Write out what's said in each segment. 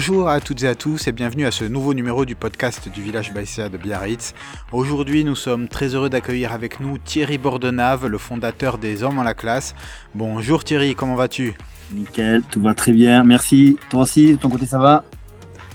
Bonjour à toutes et à tous et bienvenue à ce nouveau numéro du podcast du village Baïséa de Biarritz. Aujourd'hui, nous sommes très heureux d'accueillir avec nous Thierry Bordenave, le fondateur des Hommes en la classe. Bonjour Thierry, comment vas-tu? Nickel, tout va très bien, merci. Toi aussi, de ton côté ça va?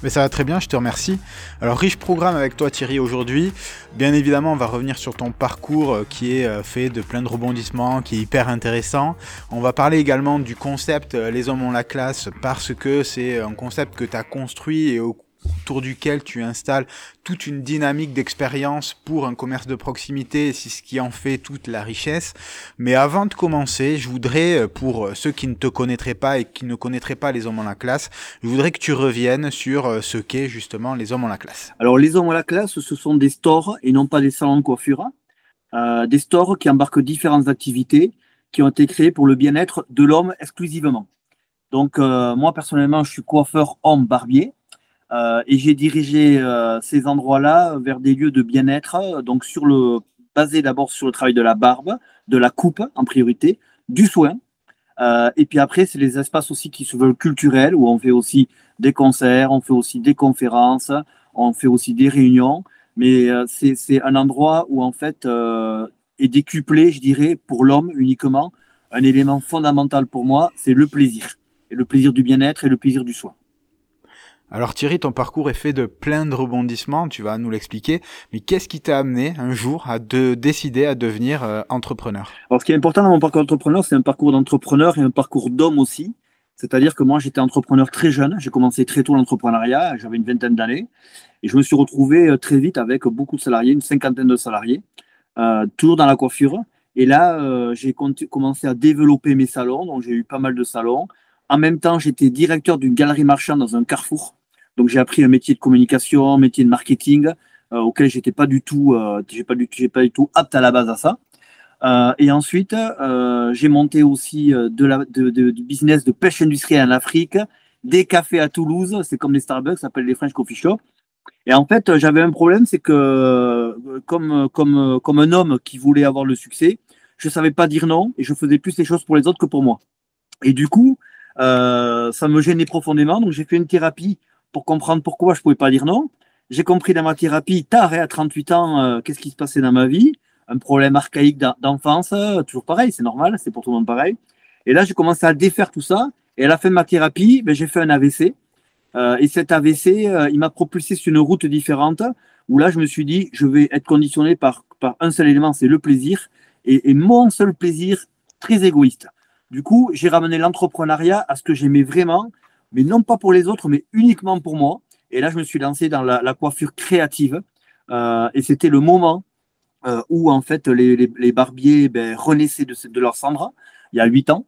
Mais ça va très bien, je te remercie. Alors riche programme avec toi Thierry aujourd'hui. Bien évidemment, on va revenir sur ton parcours euh, qui est euh, fait de plein de rebondissements, qui est hyper intéressant. On va parler également du concept euh, Les hommes ont la classe parce que c'est un concept que tu as construit et au autour duquel tu installes toute une dynamique d'expérience pour un commerce de proximité, c'est ce qui en fait toute la richesse. Mais avant de commencer, je voudrais, euh, pour ceux qui ne te connaîtraient pas et qui ne connaîtraient pas les hommes en la classe, je voudrais que tu reviennes sur euh, ce qu'est justement les hommes en la classe. Alors les hommes en la classe, ce sont des stores et non pas des salons de coiffure. Euh, des stores qui embarquent différentes activités qui ont été créées pour le bien-être de l'homme exclusivement. Donc moi personnellement, je suis coiffeur homme barbier. Euh, et j'ai dirigé euh, ces endroits-là vers des lieux de bien-être, donc sur le, basé d'abord sur le travail de la barbe, de la coupe en priorité, du soin. Euh, et puis après, c'est les espaces aussi qui se veulent culturels, où on fait aussi des concerts, on fait aussi des conférences, on fait aussi des réunions. Mais c'est un endroit où en fait est décuplé, je dirais, pour l'homme uniquement, un élément fondamental pour moi, c'est le plaisir. Et le plaisir du bien-être et le plaisir du soin. Alors Thierry, ton parcours est fait de plein de rebondissements, tu vas nous l'expliquer, mais qu'est-ce qui t'a amené un jour à de décider à devenir euh, entrepreneur? Alors ce qui est important dans mon parcours d'entrepreneur, c'est un parcours d'entrepreneur et un parcours d'homme aussi. C'est-à-dire que moi j'étais entrepreneur très jeune, j'ai commencé très tôt l'entrepreneuriat, j'avais une vingtaine d'années, et je me suis retrouvé euh, très vite avec beaucoup de salariés, une cinquantaine de salariés, euh, toujours dans la coiffure. Et là, j'ai commencé à développer mes salons, donc j'ai eu pas mal de salons. En même temps, j'étais directeur d'une galerie marchande dans un carrefour. Donc j'ai appris un métier de communication, un métier de marketing euh, auquel j'étais pas du tout, euh, j'ai pas du, tout apte à la base à ça. Euh, et ensuite, j'ai monté aussi de, du business de pêche industrielle en Afrique, des cafés à Toulouse, c'est comme les Starbucks, ça s'appelle les French Coffee Shop. Et en fait, j'avais un problème, c'est que comme, comme, comme un homme qui voulait avoir le succès, je savais pas dire non et je faisais plus les choses pour les autres que pour moi. Et du coup, euh, ça me gênait profondément. Donc j'ai fait une thérapie pour comprendre pourquoi je pouvais pas dire non. J'ai compris dans ma thérapie tard, hein, à 38 ans, euh, qu'est-ce qui se passait dans ma vie, un problème archaïque d'enfance, euh, toujours pareil, c'est normal, c'est pour tout le monde pareil. Et là, j'ai commencé à défaire tout ça. Et à la fin de ma thérapie, ben, j'ai fait un AVC. Et cet AVC, il m'a propulsé sur une route différente, où là, je me suis dit, je vais être conditionné par, par un seul élément, c'est le plaisir. Et, et mon seul plaisir, très égoïste. Du coup, j'ai ramené l'entrepreneuriat à ce que j'aimais vraiment, mais non pas pour les autres, mais uniquement pour moi. Et là, je me suis lancé dans la, coiffure créative. Euh, et c'était le moment euh, où, en fait, les, barbiers ben, renaissaient de, leur cendre, il y a huit ans,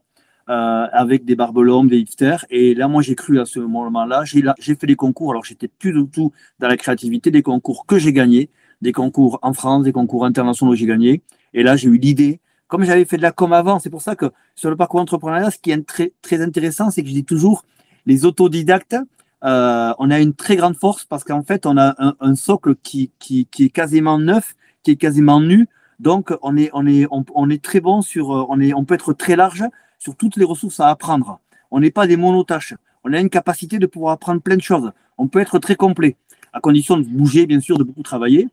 euh, avec des barbelons, des hipsters. Et là, moi, j'ai cru à ce moment-là. J'ai fait des concours, alors j'étais plus du tout dans la créativité, des concours que j'ai gagnés, des concours en France, des concours internationaux que j'ai gagnés. Et là, j'ai eu l'idée comme j'avais fait de la com avant, c'est pour ça que sur le parcours entrepreneurial, ce qui est très, très intéressant, c'est que je dis toujours, les autodidactes, euh, on a une très grande force parce qu'en fait, on a un, socle qui, qui, qui, est quasiment neuf, qui est quasiment nu. Donc, on est, on est, on, est très bon sur, euh, on est, on peut être très large sur toutes les ressources à apprendre. On n'est pas des monotaches. On a une capacité de pouvoir apprendre plein de choses. On peut être très complet, à condition de bouger, bien sûr, de beaucoup travailler.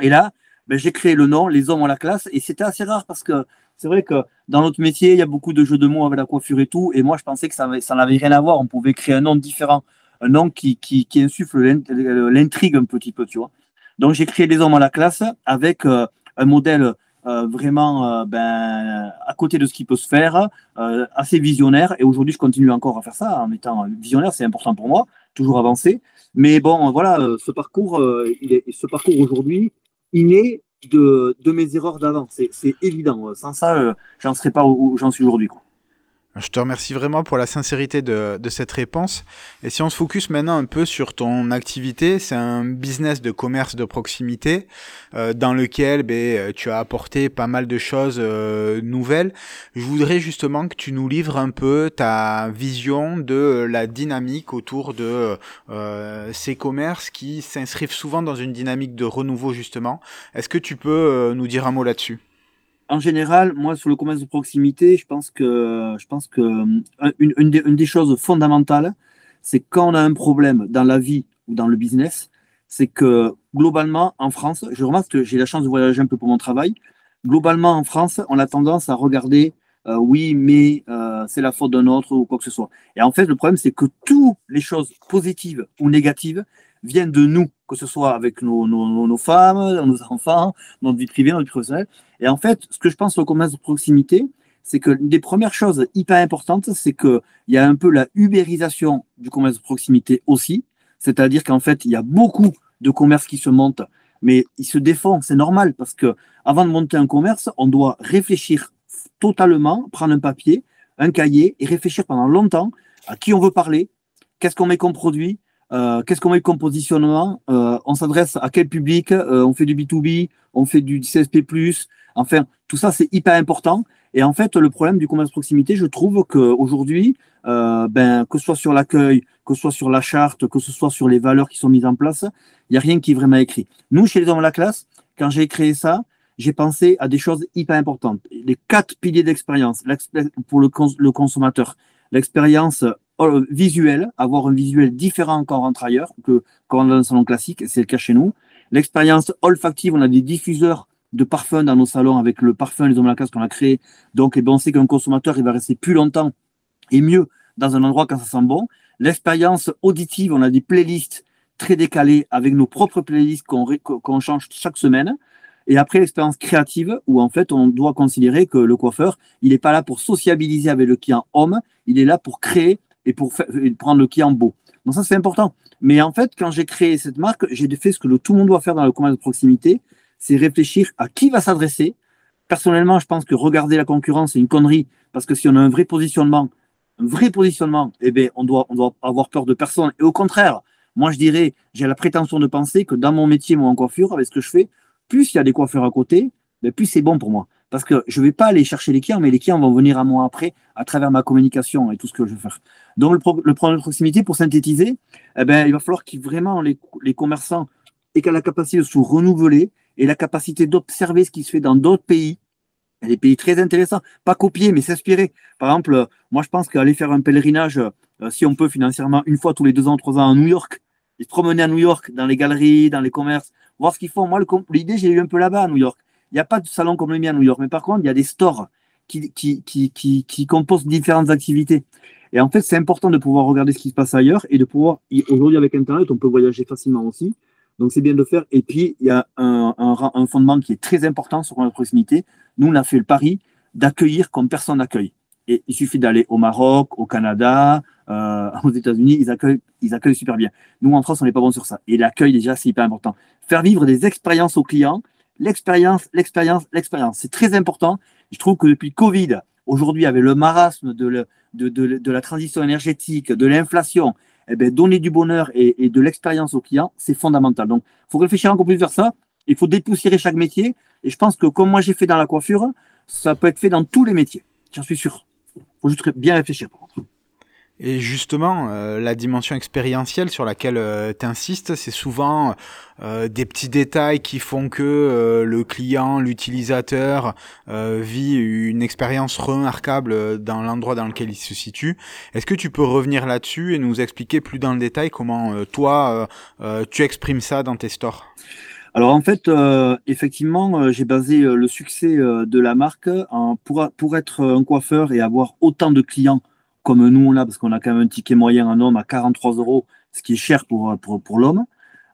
Et là, ben, j'ai créé le nom, les hommes ont la classe, et c'était assez rare parce que c'est vrai que dans notre métier, il y a beaucoup de jeux de mots avec la coiffure et tout. Et moi, je pensais que ça, ça n'avait rien à voir. On pouvait créer un nom différent, un nom qui, qui, qui insuffle l'intrigue un petit peu, tu vois. Donc, j'ai créé les hommes à la classe avec euh, un modèle euh, vraiment euh, ben, à côté de ce qui peut se faire, assez visionnaire. Et aujourd'hui, je continue encore à faire ça en étant visionnaire. C'est important pour moi, toujours avancer. Mais bon, voilà, ce parcours, il ce parcours aujourd'hui, est de, de mes erreurs d'avant. C'est évident. Sans ça, euh, j'en serais pas où, j'en suis aujourd'hui. Je te remercie vraiment pour la sincérité de, de, cette réponse. Et si on se focus maintenant un peu sur ton activité, c'est un business de commerce de proximité euh, dans lequel ben, euh, tu as apporté pas mal de choses euh, nouvelles. Je voudrais justement que tu nous livres un peu ta vision de la dynamique autour de euh, ces commerces qui s'inscrivent souvent dans une dynamique de renouveau justement. Est-ce que tu peux euh, nous dire un mot là-dessus? En général, moi, sur le commerce de proximité, je pense que, je pense que euh, une, des choses fondamentales, c'est quand on a un problème dans la vie ou dans le business, c'est que globalement, en France, je remarque que j'ai la chance de voyager un peu pour mon travail. Globalement, en France, on a tendance à regarder euh, oui, mais euh, c'est la faute d'un autre ou quoi que ce soit. Et en fait, le problème, c'est que toutes les choses positives ou négatives viennent de nous, que ce soit avec nos, femmes, nos enfants, notre vie privée, notre vie professionnelle. Et en fait, ce que je pense au commerce de proximité, c'est que des premières choses hyper importantes, c'est qu'il y a un peu la ubérisation du commerce de proximité aussi. C'est-à-dire qu'en fait, il y a beaucoup de commerces qui se montent, mais ils se défendent, c'est normal, parce que avant de monter un commerce, on doit réfléchir totalement, prendre un papier, un cahier et réfléchir pendant longtemps à qui on veut parler, qu'est-ce qu'on met comme produit, euh, qu'est-ce qu'on met comme positionnement, euh, on s'adresse à quel public, euh, on fait du B2B, on fait du CSP+, enfin, tout ça c'est hyper important et en fait, le problème du commerce proximité, je trouve qu'aujourd'hui, euh, ben, que ce soit sur l'accueil, que ce soit sur la charte, que ce soit sur les valeurs qui sont mises en place, il n'y a rien qui est vraiment écrit. Nous, chez les hommes de la classe, quand j'ai créé ça, j'ai pensé à des choses hyper importantes. Les quatre piliers d'expérience pour le, le consommateur. L'expérience euh, visuelle, avoir un visuel différent encore entre ailleurs que quand dans un salon classique, c'est le cas chez nous. L'expérience olfactive, on a des diffuseurs de parfum dans nos salons avec le parfum Les Hommes à la Casse qu'on a créé. Donc, eh ben, on sait qu'un consommateur, il va rester plus longtemps et mieux dans un endroit quand ça sent bon. L'expérience auditive, on a des playlists très décalées avec nos propres playlists qu'on change chaque semaine. Et après, l'expérience créative, où en fait, on doit considérer que le coiffeur, il n'est pas là pour sociabiliser avec le client homme, il est là pour créer et pour prendre le client beau. Donc ça, c'est important. Mais en fait, quand j'ai créé cette marque, j'ai fait ce que tout le monde doit faire dans le commerce de proximité, c'est réfléchir à qui va s'adresser. Personnellement, je pense que regarder la concurrence, c'est une connerie, parce que si on a un vrai positionnement, un vrai positionnement, eh bien, on doit, on doit avoir peur de personne. Et au contraire, moi, je dirais, j'ai la prétention de penser que dans mon métier, moi, en coiffure, avec ce que je fais, plus il y a des coiffeurs à côté, ben, plus c'est bon pour moi. Parce que je ne vais pas aller chercher les clients, mais les clients vont venir à moi après à travers ma communication et tout ce que je vais faire. Donc, le, problème de proximité, pour synthétiser, eh ben, il va falloir que vraiment les, les commerçants aient la capacité de se renouveler, et la capacité d'observer ce qui se fait dans d'autres pays. Des pays très intéressants, pas copier, mais s'inspirer. Par exemple, moi, je pense qu'aller faire un pèlerinage, euh, si on peut financièrement, une fois tous les deux ans, trois ans à New York, et se promener à New York, dans les galeries, dans les commerces, voir ce qu'ils font. Moi, l'idée, j'ai eu un peu là-bas à New York. Il n'y a pas de salon comme le mien à New York, mais par contre, il y a des stores qui, composent différentes activités. Et en fait, c'est important de pouvoir regarder ce qui se passe ailleurs et de pouvoir, aujourd'hui avec Internet, on peut voyager facilement aussi. Donc c'est bien de faire. Et puis il y a un, un, fondement qui est très important sur la proximité. Nous, on a fait le pari d'accueillir comme personne n'accueille. Et il suffit d'aller au Maroc, au Canada, euh, aux États-Unis, ils accueillent, ils accueillent super bien. Nous, en France, on n'est pas bon sur ça. Et l'accueil, déjà, c'est hyper important. Faire vivre des expériences aux clients, l'expérience, l'expérience, l'expérience. C'est très important. Je trouve que depuis Covid, aujourd'hui, avec le marasme de, de, de, de la transition énergétique, de l'inflation, eh ben, donner du bonheur et, de l'expérience aux clients, c'est fondamental. Donc, il faut réfléchir encore plus vers ça. Il faut dépoussiérer chaque métier. Et je pense que comme moi j'ai fait dans la coiffure, ça peut être fait dans tous les métiers. J'en suis sûr. Il faut juste bien réfléchir. Et justement, euh, la dimension expérientielle sur laquelle euh, tu insistes, c'est souvent euh, des petits détails qui font que le client, l'utilisateur vit une expérience remarquable dans l'endroit dans lequel il se situe. Est-ce que tu peux revenir là-dessus et nous expliquer plus dans le détail comment toi, tu exprimes ça dans tes stores? Alors en fait, effectivement, j'ai basé le succès de la marque pour, pour être un coiffeur et avoir autant de clients comme nous on a, parce qu'on a quand même un ticket moyen en homme à 43 euros, ce qui est cher pour, pour, pour l'homme.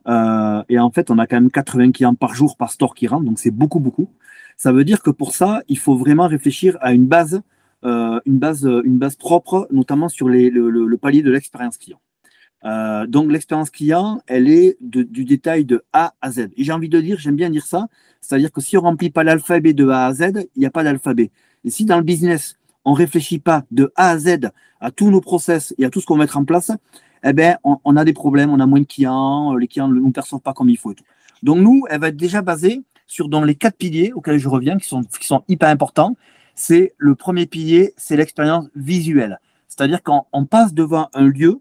Euh, et en fait, on a quand même 80 clients par jour par store qui rentrent, donc c'est beaucoup, beaucoup. Ça veut dire que pour ça, il faut vraiment réfléchir à une base, euh, une base, une base propre, notamment sur les, le, le, palier de l'expérience client. Euh, donc l'expérience client, elle est de, du détail de A à Z. Et j'ai envie de dire, j'aime bien dire ça, c'est-à-dire que si on remplit pas l'alphabet de A à Z, il n'y a pas d'alphabet. Et si dans le business, on réfléchit pas de A à Z à tous nos process et à tout ce qu'on va mettre en place, eh ben, on, a des problèmes, on a moins de clients, les clients ne nous perçoivent pas comme il faut. Donc nous, elle va être déjà basée sur dans les quatre piliers auxquels je reviens, qui sont, qui sont hyper importants. C'est le premier pilier, c'est l'expérience visuelle. C'est-à-dire quand on passe devant un lieu,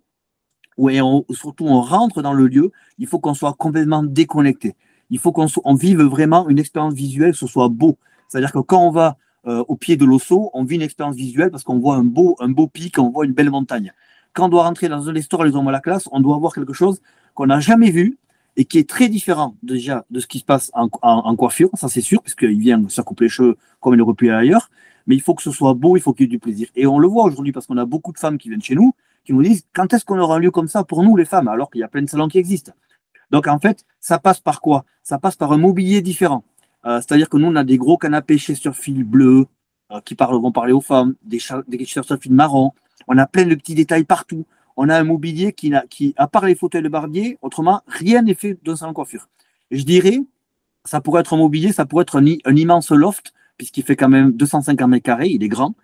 ou surtout on rentre dans le lieu, il faut qu'on soit complètement déconnecté. Il faut qu'on on vive vraiment une expérience visuelle, que ce soit beau. C'est-à-dire que quand on va euh, au pied de l'osso, on vit une expérience visuelle parce qu'on voit un beau, un beau pic, on voit une belle montagne. quand on doit rentrer dans les stores, les hommes à la classe, on doit avoir quelque chose qu'on n'a jamais vu et qui est très différent déjà de ce qui se passe en, coiffure, ça c'est sûr, puisqu'il vient se couper les cheveux comme il aurait pu ailleurs, mais il faut que ce soit beau, il faut qu'il y ait du plaisir. Et on le voit aujourd'hui parce qu'on a beaucoup de femmes qui viennent chez nous, qui nous disent quand est-ce qu'on aura un lieu comme ça pour nous les femmes, alors qu'il y a plein de salons qui existent? Donc en fait, ça passe par quoi? Ça passe par un mobilier différent. Euh, c'est-à-dire que nous, on a des gros canapés Chesterfield bleus euh, qui vont parler aux femmes, des, des Chesterfield marrons. On a plein de petits détails partout on a un mobilier qui, qui, à part les fauteuils de barbier, autrement, rien n'est fait dans salon coiffure. je dirais, ça pourrait être un mobilier, ça pourrait être un, immense loft, puisqu'il fait quand même 250 mètres carrés, il est grand.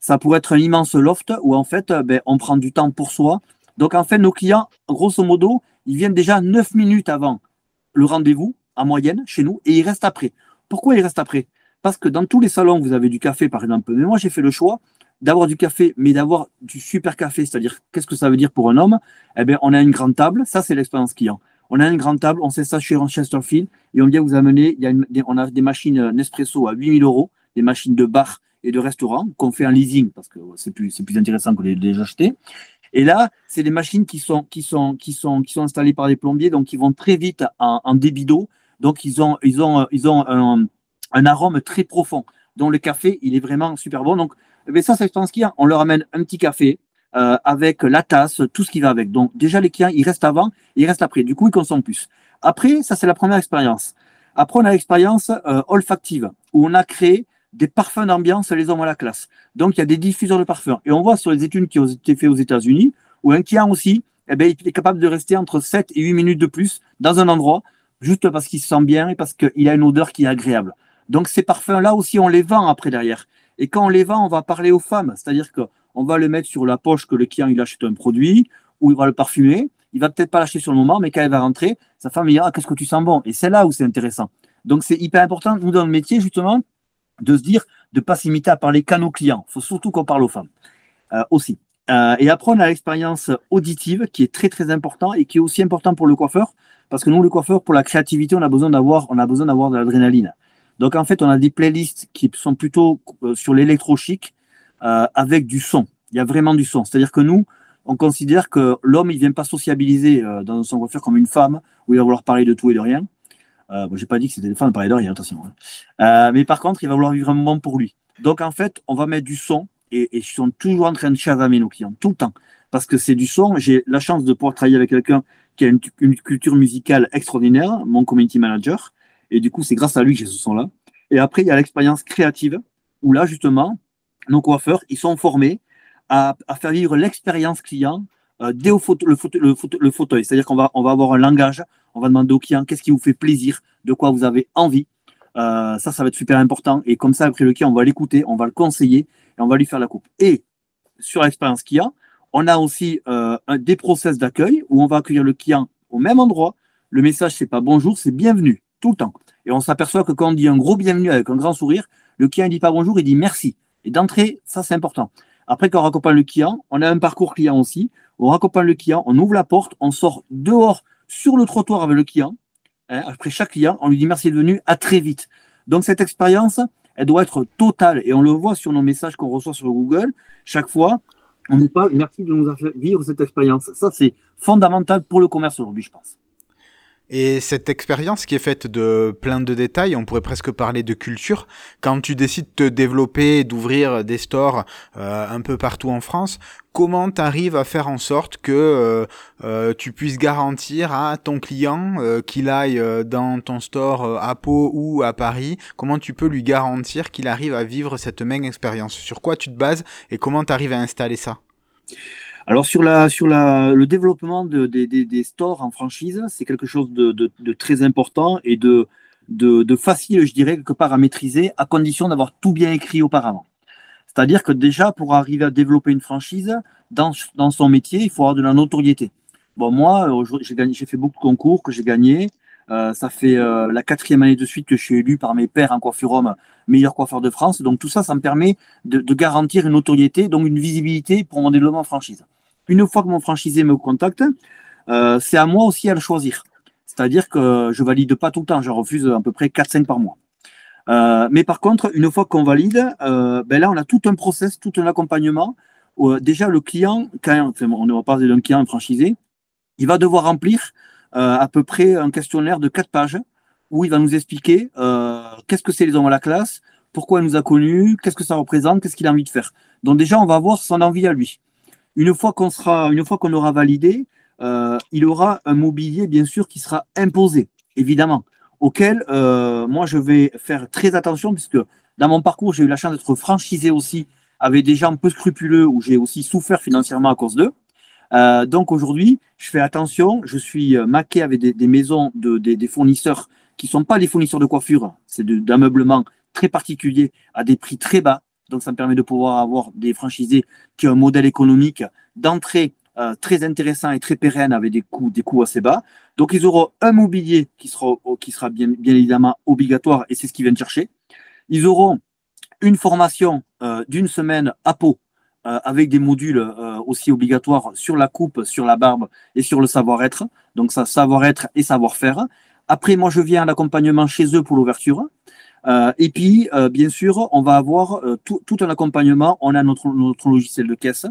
Ça pourrait être un immense loft où en fait, ben, on prend du temps pour soi. Donc en fait, nos clients, grosso modo, ils viennent déjà 9 minutes avant le rendez-vous, en moyenne, chez nous, et ils restent après. Pourquoi ils restent après? Parce que dans tous les salons, vous avez du café, par exemple. Mais moi, j'ai fait le choix d'avoir du café, mais d'avoir du super café, c'est-à-dire qu'est-ce que ça veut dire pour un homme? Eh bien, on a une grande table, ça c'est l'expérience client. On a une grande table, on sait ça chez Chesterfield, et on vient vous amener, il on a des machines Nespresso à 8000 euros, des machines de bar et de restaurant qu'on fait en leasing parce que c'est plus, c'est plus intéressant que de les acheter. Et là, c'est des machines qui sont, qui sont, qui sont, qui sont installées par des plombiers, donc ils vont très vite en, en débit d'eau. Donc ils ont, ils ont, ils ont un, un arôme très profond. dont le café, il est vraiment super bon. Donc mais eh ça, c'est ce qu'il y a. On leur amène un petit café euh, avec la tasse, tout ce qui va avec. Donc déjà, les clients, ils restent avant, ils restent après. Du coup, ils consomment plus. Après, ça, c'est la première expérience. Après, on a l'expérience euh, olfactive, où on a créé des parfums d'ambiance les hommes à la classe. Donc, il y a des diffuseurs de parfums. Et on voit sur les études qui ont été faites aux États-Unis, où un client aussi, eh bien, il est capable de rester entre 7 et 8 minutes de plus dans un endroit, juste parce qu'il se sent bien et parce qu'il a une odeur qui est agréable. Donc, ces parfums-là aussi, on les vend après derrière. Et quand on les vend, on va parler aux femmes. C'est-à-dire qu'on va le mettre sur la poche que le client il achète un produit, ou il va le parfumer. Il va peut-être pas l'acheter sur le moment, mais quand elle va rentrer, sa femme dira ah, Qu'est-ce que tu sens bon? Et c'est là où c'est intéressant. Donc c'est hyper important, nous, dans le métier, justement, de se dire de pas s'imiter à parler qu'à nos clients. Il faut surtout qu'on parle aux femmes euh, aussi. Euh, et après, on a l'expérience auditive qui est très très important et qui est aussi important pour le coiffeur, parce que nous, le coiffeur, pour la créativité, on a besoin d'avoir, on a besoin d'avoir de l'adrénaline. Donc en fait, on a des playlists qui sont plutôt euh, sur l'électro-chic euh, avec du son. Il y a vraiment du son. C'est-à-dire que nous, on considère que l'homme, il vient pas sociabiliser euh, dans son coiffure comme une femme, où il va vouloir parler de tout et de rien. Euh, bon, j'ai pas dit que c'était une femme de parler de rien, attention. Hein. mais par contre, il va vouloir vivre un moment pour lui. Donc en fait, on va mettre du son et, et je suis toujours en train de chavamer nos clients tout le temps parce que c'est du son. J'ai la chance de pouvoir travailler avec quelqu'un qui a une, culture musicale extraordinaire, mon community manager, et du coup, c'est grâce à lui que j'ai ce son-là. Et après, il y a l'expérience créative, où là, justement, nos coiffeurs, ils sont formés à, faire vivre l'expérience client euh, dès le, fauteuil. C'est-à-dire qu'on va, avoir un langage, on va demander au client qu'est-ce qui vous fait plaisir, de quoi vous avez envie. Euh, ça, ça va être super important. Et comme ça, après le client, on va l'écouter, on va le conseiller et on va lui faire la coupe. Et sur l'expérience qu'il a, on a aussi euh, des process d'accueil où on va accueillir le client au même endroit. Le message, c'est pas bonjour, c'est bienvenue tout le temps. Et on s'aperçoit que quand on dit un gros bienvenue avec un grand sourire, le client ne dit pas bonjour, il dit merci. Et d'entrée, ça c'est important. Après, quand on raccompagne le client, on a un parcours client aussi. On raccompagne le client, on ouvre la porte, on sort dehors sur le trottoir avec le client. Hein, après chaque client, on lui dit merci de venir, à très vite. Donc cette expérience, elle doit être totale. Et on le voit sur nos messages qu'on reçoit sur Google. Chaque fois, on nous parle merci de nous faire vivre cette expérience. Ça, c'est fondamental pour le commerce aujourd'hui, je pense. Et cette expérience qui est faite de plein de détails, on pourrait presque parler de culture, quand tu décides de te développer, d'ouvrir des stores euh, un peu partout en France, comment tu arrives à faire en sorte que euh, euh, tu puisses garantir à ton client qu'il aille dans ton store à Pau ou à Paris, comment tu peux lui garantir qu'il arrive à vivre cette même expérience? Sur quoi tu te bases et comment tu arrives à installer ça? Alors sur la sur la le développement de, des stores en franchise, c'est quelque chose de, de, très important et de, de, facile, je dirais, quelque part à maîtriser, à condition d'avoir tout bien écrit auparavant. C'est-à-dire que déjà, pour arriver à développer une franchise dans, dans son métier, il faut avoir de la notoriété. Bon, moi, j'ai gagné, j'ai fait beaucoup de concours que j'ai gagné. Euh, ça fait euh, la quatrième année de suite que je suis élu par mes pairs en coiffure homme meilleur coiffeur de France. Donc tout ça, ça me permet de, de garantir une notoriété, donc une visibilité pour mon développement en franchise une fois que mon franchisé me contacte, euh, c'est à moi aussi à le choisir. C'est-à-dire que je valide pas tout le temps, je refuse à peu près 4-5 par mois. Euh, mais par contre, une fois qu'on valide, euh, ben là, on a tout un process, tout un accompagnement déjà le client, quand on va parler d'un client franchisé, il va devoir remplir à peu près un questionnaire de quatre pages où il va nous expliquer qu'est-ce que c'est les hommes à la classe, pourquoi il nous a connus, qu'est-ce que ça représente, qu'est-ce qu'il a envie de faire. Donc déjà, on va voir son envie à lui. Une fois qu'on aura validé, euh, il aura un mobilier bien sûr qui sera imposé, évidemment, auquel euh, moi je vais faire très attention puisque dans mon parcours j'ai eu la chance d'être franchisé aussi avec des gens peu scrupuleux où j'ai aussi souffert financièrement à cause d'eux. Euh, donc aujourd'hui, je fais attention, je suis maqué avec des, maisons de, des, des fournisseurs qui sont pas des fournisseurs de coiffure, c'est d'ameublement très particulier à des prix très bas. Donc, ça me permet de pouvoir avoir des franchisés qui ont un modèle économique d'entrée euh, très intéressant et très pérenne avec des coûts, assez bas. Donc, ils auront un mobilier qui sera, bien évidemment obligatoire et c'est ce qu'ils viennent chercher. Ils auront une formation euh, d'une semaine à peau euh, avec des modules aussi obligatoires sur la coupe, sur la barbe et sur le savoir-être. Donc, ça, savoir-être et savoir-faire. Après, moi, je viens à l'accompagnement chez eux pour l'ouverture. Euh, et puis, euh, bien sûr, on va avoir euh, tout, un accompagnement. On a notre, notre logiciel de caisse.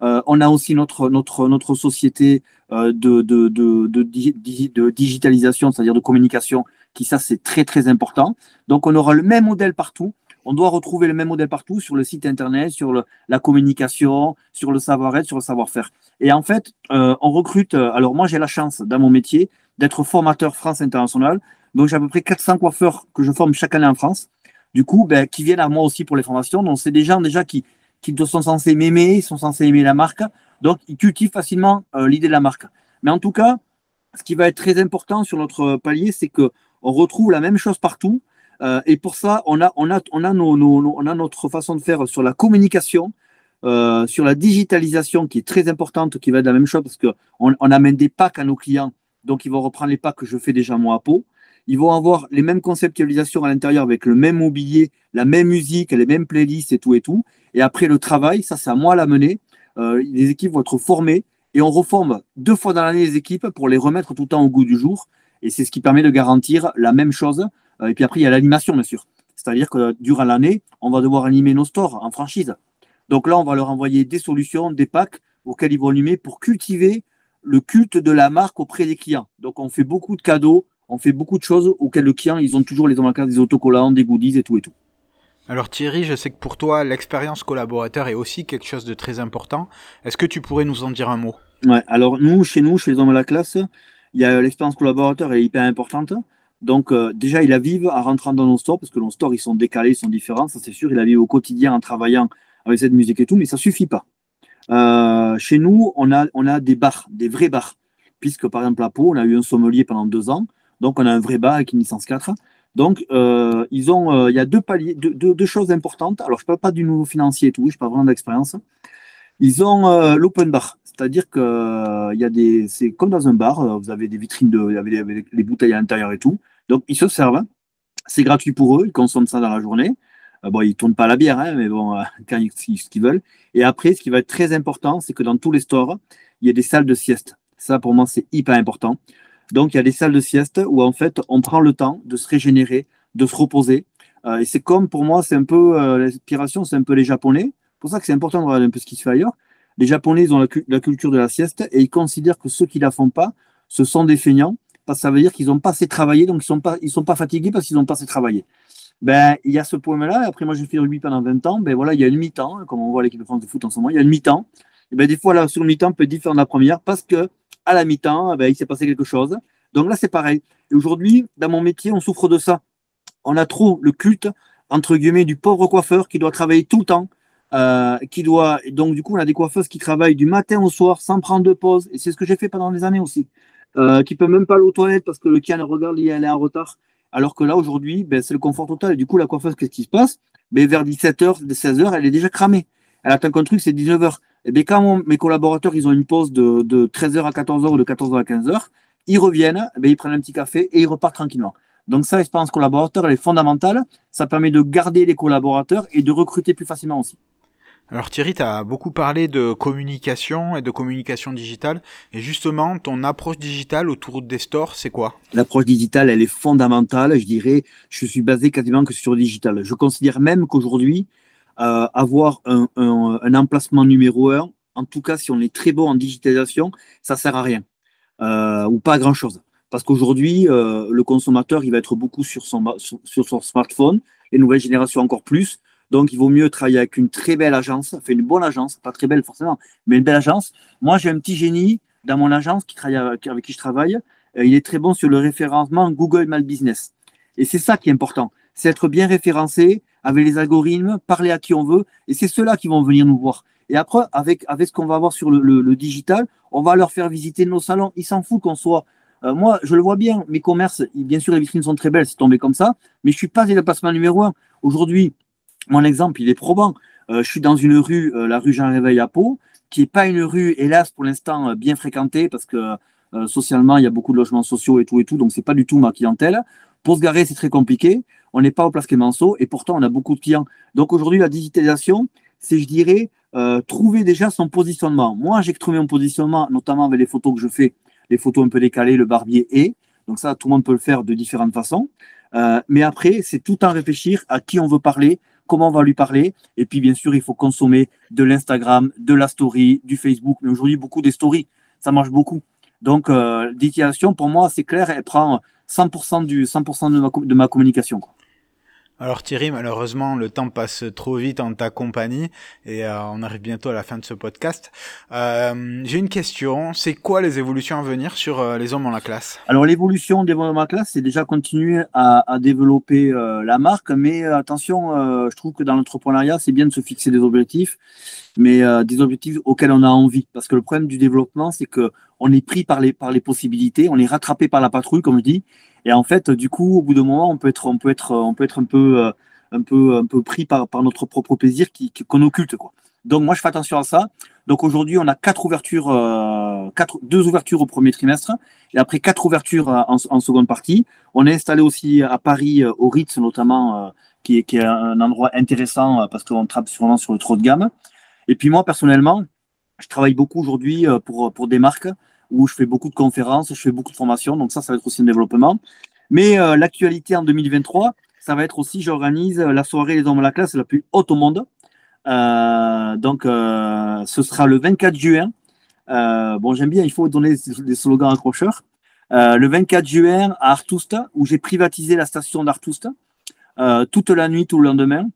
on a aussi notre, notre, notre société de, de, de, de, digitalisation, c'est-à-dire de communication, qui ça, c'est très, très important. Donc, on aura le même modèle partout. On doit retrouver le même modèle partout sur le site internet, sur le, la communication, sur le savoir-être, sur le savoir-faire. Et en fait, on recrute. Alors, moi, j'ai la chance dans mon métier d'être formateur France International. Donc j'ai à peu près 400 coiffeurs que je forme chaque année en France, du coup, ben, qui viennent à moi aussi pour les formations. Donc c'est des gens déjà qui, qui sont censés m'aimer, ils sont censés aimer la marque, donc ils cultivent facilement euh, l'idée de la marque. Mais en tout cas, ce qui va être très important sur notre palier, c'est que on retrouve la même chose partout. Euh, et pour ça, on a, on a, on a, nos, on a notre façon de faire sur la communication, euh, sur la digitalisation qui est très importante, qui va être la même chose parce qu'on on amène des packs à nos clients. Donc, ils vont reprendre les packs que je fais déjà moi à peau. Ils vont avoir les mêmes conceptualisations à l'intérieur avec le même mobilier, la même musique, les mêmes playlists et tout et tout. Et après le travail, ça c'est à moi à la mener. Euh, les équipes vont être formées et on reforme deux fois dans l'année les équipes pour les remettre tout le temps au goût du jour. Et c'est ce qui permet de garantir la même chose. Euh, et puis après, il y a l'animation, bien sûr. C'est-à-dire que durant l'année, on va devoir animer nos stores en franchise. Donc là, on va leur envoyer des solutions, des packs auxquels ils vont animer pour cultiver le culte de la marque auprès des clients. Donc on fait beaucoup de cadeaux, on fait beaucoup de choses auxquelles le client, ils ont toujours les embarquages, des autocollants, des goodies et tout et tout. Alors Thierry, je sais que pour toi, l'expérience collaborateur est aussi quelque chose de très important. Est-ce que tu pourrais nous en dire un mot? Ouais, alors nous, chez nous, chez les hommes de la classe, il y a l'expérience collaborateur est hyper importante. Donc euh, déjà, il la vive en rentrant dans nos stores, parce que nos stores, ils sont décalés, ils sont différents, ça c'est sûr. Il la vive au quotidien en travaillant avec cette musique et tout, mais ça suffit pas. Euh, chez nous, on a, on a des bars, des vrais bars. Puisque par exemple à Pau, on a eu un sommelier pendant deux ans. Donc, on a un vrai bar avec une licence 4. Donc, euh, ils ont, euh, il y a deux paliers, deux, choses importantes. Alors, je ne parle pas du nouveau financier et tout, je parle vraiment d'expérience. Ils ont euh, l'open bar, c'est-à-dire que il y a des, c'est comme dans un bar, vous avez des vitrines de, y avait les, bouteilles à l'intérieur et tout. Donc, ils se servent. C'est gratuit pour eux, ils consomment ça dans la journée. bon, ils tournent pas la bière, hein, mais bon, quand ils, ce qu'ils veulent. Et après, ce qui va être très important, c'est que dans tous les stores, il y a des salles de sieste. Ça, pour moi, c'est hyper important. Donc, il y a des salles de sieste où, en fait, on prend le temps de se régénérer, de se reposer. Euh, et c'est comme, pour moi, c'est un peu, euh, l'inspiration, c'est un peu les Japonais. C'est pour ça que c'est important de regarder un peu ce qui se fait ailleurs. Les Japonais, ils ont la, culture de la sieste et ils considèrent que ceux qui la font pas, ce sont des feignants, parce que ça veut dire qu'ils n'ont pas assez travaillé, donc ils sont sont pas fatigués parce qu'ils n'ont pas assez travaillé. Ben, il y a ce point-là. Après, moi, j'ai fait rugby pendant 20 ans. Ben voilà, il y a une mi-temps, comme on voit l'équipe de France de foot en ce moment, il y a une mi-temps. Ben, des fois, là, sur mi-temps peut être différent de la première parce que à la mi-temps, eh ben, il s'est passé quelque chose. Donc là, c'est pareil. Et aujourd'hui, dans mon métier, on souffre de ça. On a trop le culte, entre guillemets, du pauvre coiffeur qui doit travailler tout le temps. Euh, qui doit donc du coup on a des coiffeuses qui travaillent du matin au soir sans prendre de pause et c'est ce que j'ai fait pendant des années aussi euh, qui peut même pas aller aux toilettes parce que le client regarde elle est en retard alors que là aujourd'hui ben, c'est le confort total et du coup la coiffeuse qu'est-ce qui se passe? Ben, vers 17h 16h elle est déjà cramée elle attend qu'un truc c'est 19h et bien quand mes collaborateurs ils ont une pause de, de 13h à 14h ou de 14h à 15h ils reviennent, ben, ils prennent un petit café et ils repartent tranquillement. Donc ça, l'expérience collaborateur, elle est fondamentale. Ça permet de garder les collaborateurs et de recruter plus facilement aussi. Alors Thierry, tu as beaucoup parlé de communication et de communication digitale. Et justement, ton approche digitale autour des stores, c'est quoi? L'approche digitale, elle est fondamentale. Je dirais, je suis basé quasiment que sur le digital. Je considère même qu'aujourd'hui, avoir un, emplacement numéro un, en tout cas, si on est très bon en digitalisation, ça sert à rien ou pas à grand chose. Parce qu'aujourd'hui, le consommateur, il va être beaucoup sur son, sur son smartphone, les nouvelles générations encore plus. Donc, il vaut mieux travailler avec une très belle agence, fait une bonne agence, pas très belle forcément, mais une belle agence. Moi, j'ai un petit génie dans mon agence qui travaille avec, qui je travaille. Euh, il est très bon sur le référencement Google My Business. Et c'est ça qui est important. C'est être bien référencé avec les algorithmes, parler à qui on veut. Et c'est ceux-là qui vont venir nous voir. Et après, avec, avec ce qu'on va avoir sur le, digital, on va leur faire visiter nos salons. Ils s'en foutent qu'on soit. Euh, moi, je le vois bien, mes commerces, bien sûr, les vitrines sont très belles, c'est tombé comme ça, mais je suis pas le placement numéro un. Aujourd'hui, mon exemple, il est probant. Euh, je suis dans une rue, euh, la rue Jean Réveil à Pau, qui n'est pas une rue, hélas, pour l'instant, bien fréquentée, parce que socialement, il y a beaucoup de logements sociaux et tout et tout, donc c'est pas du tout ma clientèle. Pour se garer, c'est très compliqué. On n'est pas au Place Clémenceau et pourtant, on a beaucoup de clients. Donc aujourd'hui, la digitalisation, c'est, je dirais, trouver déjà son positionnement. Moi, j'ai trouvé mon positionnement, notamment avec les photos que je fais, les photos un peu décalées, le barbier et. Donc ça, tout le monde peut le faire de différentes façons. mais après, c'est tout en réfléchir à qui on veut parler, comment on va lui parler. Et puis, bien sûr, il faut consommer de l'Instagram, de la story, du Facebook, mais aujourd'hui, beaucoup des stories. Ça marche beaucoup. Donc, euh, pour moi, c'est clair, elle prend 100%, du, 100 de, ma, communication. Alors Thierry, malheureusement, le temps passe trop vite en ta compagnie et euh, on arrive bientôt à la fin de ce podcast. Euh, j'ai une question, c'est quoi les évolutions à venir sur euh, les hommes dans la classe? Alors l'évolution des hommes dans la classe, c'est déjà continuer à, à développer la marque, mais attention, je trouve que dans l'entrepreneuriat, c'est bien de se fixer des objectifs, mais des objectifs auxquels on a envie. Parce que le problème du développement, c'est que on est pris par les, par les possibilités, on est rattrapé par la patrouille, comme je dis, et en fait, du coup, au bout d'un moment, on peut être, on peut être, on peut être un peu, euh, un peu, un peu pris par, par notre propre plaisir qui, qu'on occulte, quoi. Donc moi, je fais attention à ça. Donc aujourd'hui, on a quatre ouvertures, euh, quatre, deux ouvertures au premier trimestre, et après quatre ouvertures euh, en, en seconde partie. On est installé aussi à Paris, au Ritz notamment, qui, est, qui est un endroit intéressant parce qu'on travaille sûrement sur le trop de gamme. Et puis moi, personnellement, je travaille beaucoup aujourd'hui pour, pour des marques où je fais beaucoup de conférences, je fais beaucoup de formations, donc ça, ça va être aussi un développement. Mais euh, l'actualité en 2023, ça va être aussi, j'organise la soirée Les Hommes de la classe la plus haute au monde. Euh, donc, euh, ce sera le 24 juin. bon, j'aime bien, il faut donner des slogans accrocheurs. le 24 juin à Artousta, où j'ai privatisé la station d'Artousta, toute la nuit, tout le lendemain.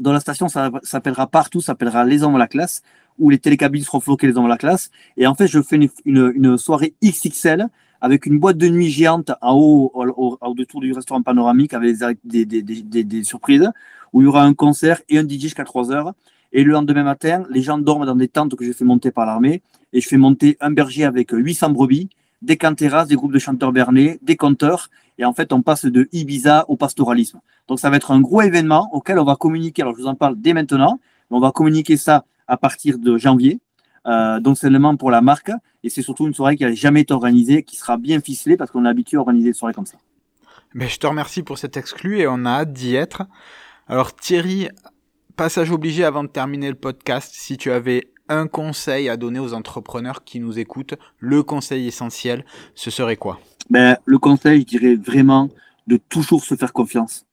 Dans la station, ça s'appellera partout, ça s'appellera Les Hommes de la classe, où les télécabines seront floquées les hommes de la classe. Et en fait, je fais une, soirée XXL avec une boîte de nuit géante en haut, au, du restaurant panoramique avec des, des, surprises, où il y aura un concert et un DJ jusqu'à 3 heures. Et le lendemain matin, les gens dorment dans des tentes que j'ai fait monter par l'armée. Et je fais monter un berger avec 800 brebis, des canteras, des groupes de chanteurs bernais, des conteurs. Et en fait, on passe de Ibiza au pastoralisme. Donc, ça va être un gros événement auquel on va communiquer. Alors, je vous en parle dès maintenant. Mais on va communiquer ça à partir de janvier. Euh, donc, c'est élément pour la marque. Et c'est surtout une soirée qui n'a jamais été organisée, qui sera bien ficelée parce qu'on est habitué à organiser des soirées comme ça. Mais je te remercie pour cet exclu et on a hâte d'y être. Alors, Thierry, passage obligé avant de terminer le podcast. Si tu avais un conseil à donner aux entrepreneurs qui nous écoutent, le conseil essentiel, ce serait quoi? Ben, Le conseil, je dirais vraiment de toujours se faire confiance.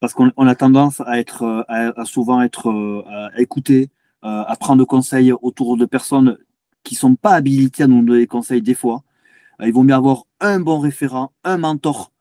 Parce qu'on a tendance à être, à, souvent être euh, à écouter, euh, à prendre conseil autour de personnes qui sont pas habilitées à nous donner des conseils des fois. Euh, il vaut mieux avoir un bon référent, un mentor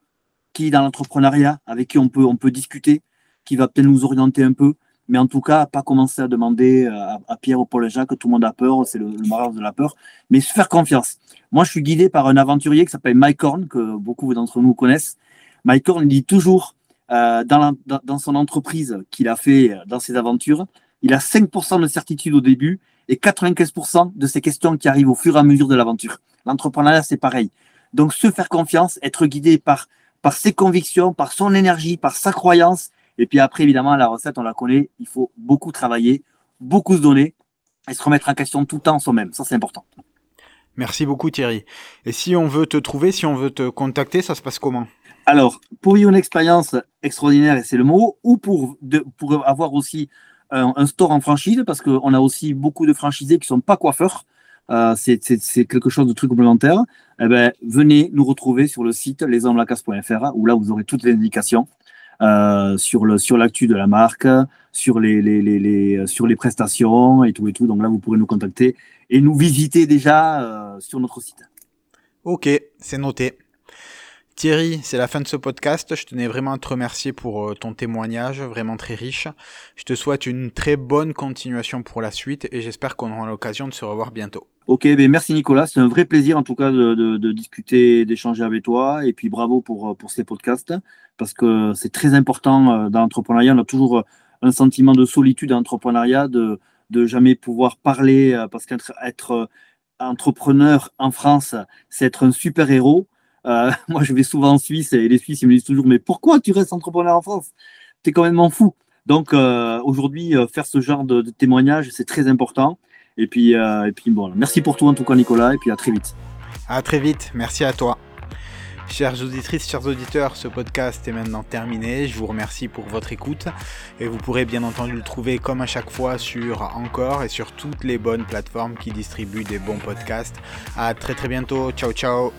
qui dans l'entrepreneuriat, avec qui on peut, on peut discuter, qui va peut-être nous orienter un peu. Mais en tout cas, pas commencer à demander euh, à, Pierre ou Paul et Jacques, tout le monde a peur, c'est le, le de la peur, mais se faire confiance. Moi, je suis guidé par un aventurier qui s'appelle Mike Horn, que beaucoup d'entre nous connaissent. Mike Horn dit toujours dans, dans, dans, son entreprise qu'il a fait dans ses aventures, il a 5% de certitude au début et 95% de ces questions qui arrivent au fur et à mesure de l'aventure. L'entrepreneuriat, c'est pareil. Donc, se faire confiance, être guidé par, par ses convictions, par son énergie, par sa croyance. Et puis après, évidemment, la recette, on la connaît. Il faut beaucoup travailler, beaucoup se donner et se remettre en question tout le temps soi-même. Ça, c'est important. Merci beaucoup, Thierry. Et si on veut te trouver, si on veut te contacter, ça se passe comment? Alors, pour vivre une expérience extraordinaire, et c'est le mot, ou pour, de, pour avoir aussi un, store en franchise parce qu'on a aussi beaucoup de franchisés qui sont pas coiffeurs. Euh, c'est quelque chose de très complémentaire. Eh ben, venez nous retrouver sur le site lesenlacasse.fr où là vous aurez toutes les indications. sur le sur l'actu de la marque, sur les, les, les, sur les prestations et tout et tout. Donc là, vous pourrez nous contacter et nous visiter déjà sur notre site. Ok, c'est noté. Thierry, c'est la fin de ce podcast. Je tenais vraiment à te remercier pour euh, ton témoignage, vraiment très riche. Je te souhaite une très bonne continuation pour la suite et j'espère qu'on aura l'occasion de se revoir bientôt. Ok, ben merci Nicolas, c'est un vrai plaisir en tout cas de, discuter, d'échanger avec toi et puis bravo pour, pour ces podcasts parce que c'est très important euh, dans l'entrepreneuriat. On a toujours un sentiment de solitude en entrepreneuriat, de, de jamais pouvoir parler euh, parce qu'être être entrepreneur en France, c'est être un super héros. Euh, moi, je vais souvent en Suisse et les Suisses ils me disent toujours Mais pourquoi tu restes entrepreneur en France? Tu es quand même fou. Donc, euh, aujourd'hui, euh, faire ce genre de, témoignage, c'est très important. Et puis, et puis bon, merci pour tout en tout cas, Nicolas, et puis à très vite. À très vite. Merci à toi. Chères auditrices, chers auditeurs, ce podcast est maintenant terminé. Je vous remercie pour votre écoute et vous pourrez bien entendu le trouver comme à chaque fois sur Encore et sur toutes les bonnes plateformes qui distribuent des bons podcasts. À très très bientôt. Ciao ciao.